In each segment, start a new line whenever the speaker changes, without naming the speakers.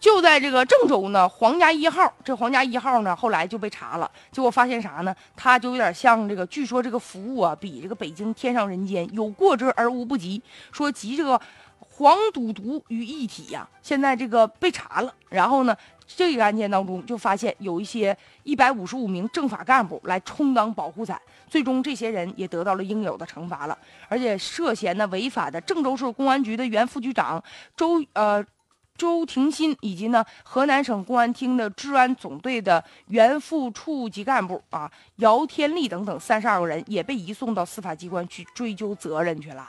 就在这个郑州呢，皇家一号，这皇家一号呢，后来就被查了，结果发现啥呢？它就有点像这个，据说这个服务啊，比这个北京天上人间有过之而无不及，说集这个黄赌毒于一体呀。现在这个被查了，然后呢，这个案件当中就发现有一些一百五十五名政法干部来充当保护伞，最终这些人也得到了应有的惩罚了，而且涉嫌呢违法的郑州市公安局的原副局长周呃。周廷新以及呢河南省公安厅的治安总队的原副处级干部啊姚天利等等三十二个人也被移送到司法机关去追究责任去了。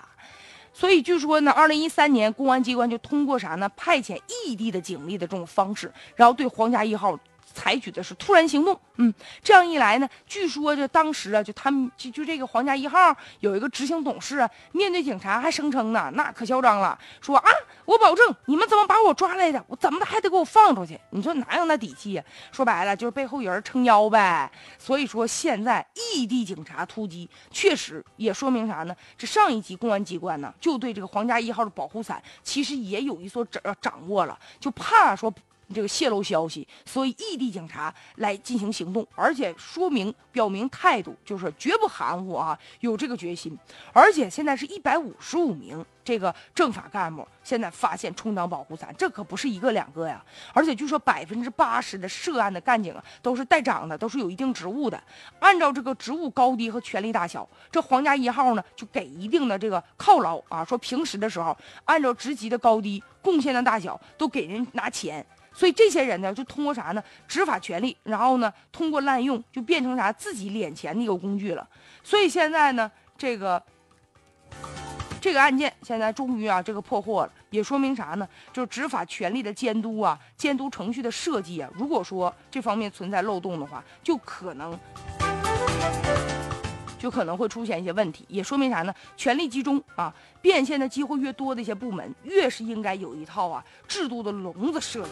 所以据说呢，二零一三年公安机关就通过啥呢？派遣异地的警力的这种方式，然后对皇家一号。采取的是突然行动，嗯，这样一来呢，据说就当时啊，就他们就就这个皇家一号有一个执行董事啊，面对警察还声称呢，那可嚣张了，说啊，我保证你们怎么把我抓来的，我怎么的还得给我放出去？你说哪有那底气呀？说白了就是背后有人撑腰呗。所以说现在异地警察突击，确实也说明啥呢？这上一级公安机关呢，就对这个皇家一号的保护伞其实也有一所掌掌握了，就怕说。这个泄露消息，所以异地警察来进行行动，而且说明表明态度，就是绝不含糊啊，有这个决心。而且现在是一百五十五名这个政法干部，现在发现充当保护伞，这可不是一个两个呀。而且据说百分之八十的涉案的干警啊，都是带长的，都是有一定职务的。按照这个职务高低和权力大小，这皇家一号呢就给一定的这个犒劳啊，说平时的时候按照职级的高低、贡献的大小，都给人拿钱。所以这些人呢，就通过啥呢？执法权力，然后呢，通过滥用，就变成啥自己敛钱的一个工具了。所以现在呢，这个这个案件现在终于啊，这个破获了，也说明啥呢？就是执法权力的监督啊，监督程序的设计啊，如果说这方面存在漏洞的话，就可能就可能会出现一些问题。也说明啥呢？权力集中啊，变现的机会越多的一些部门，越是应该有一套啊制度的笼子设计。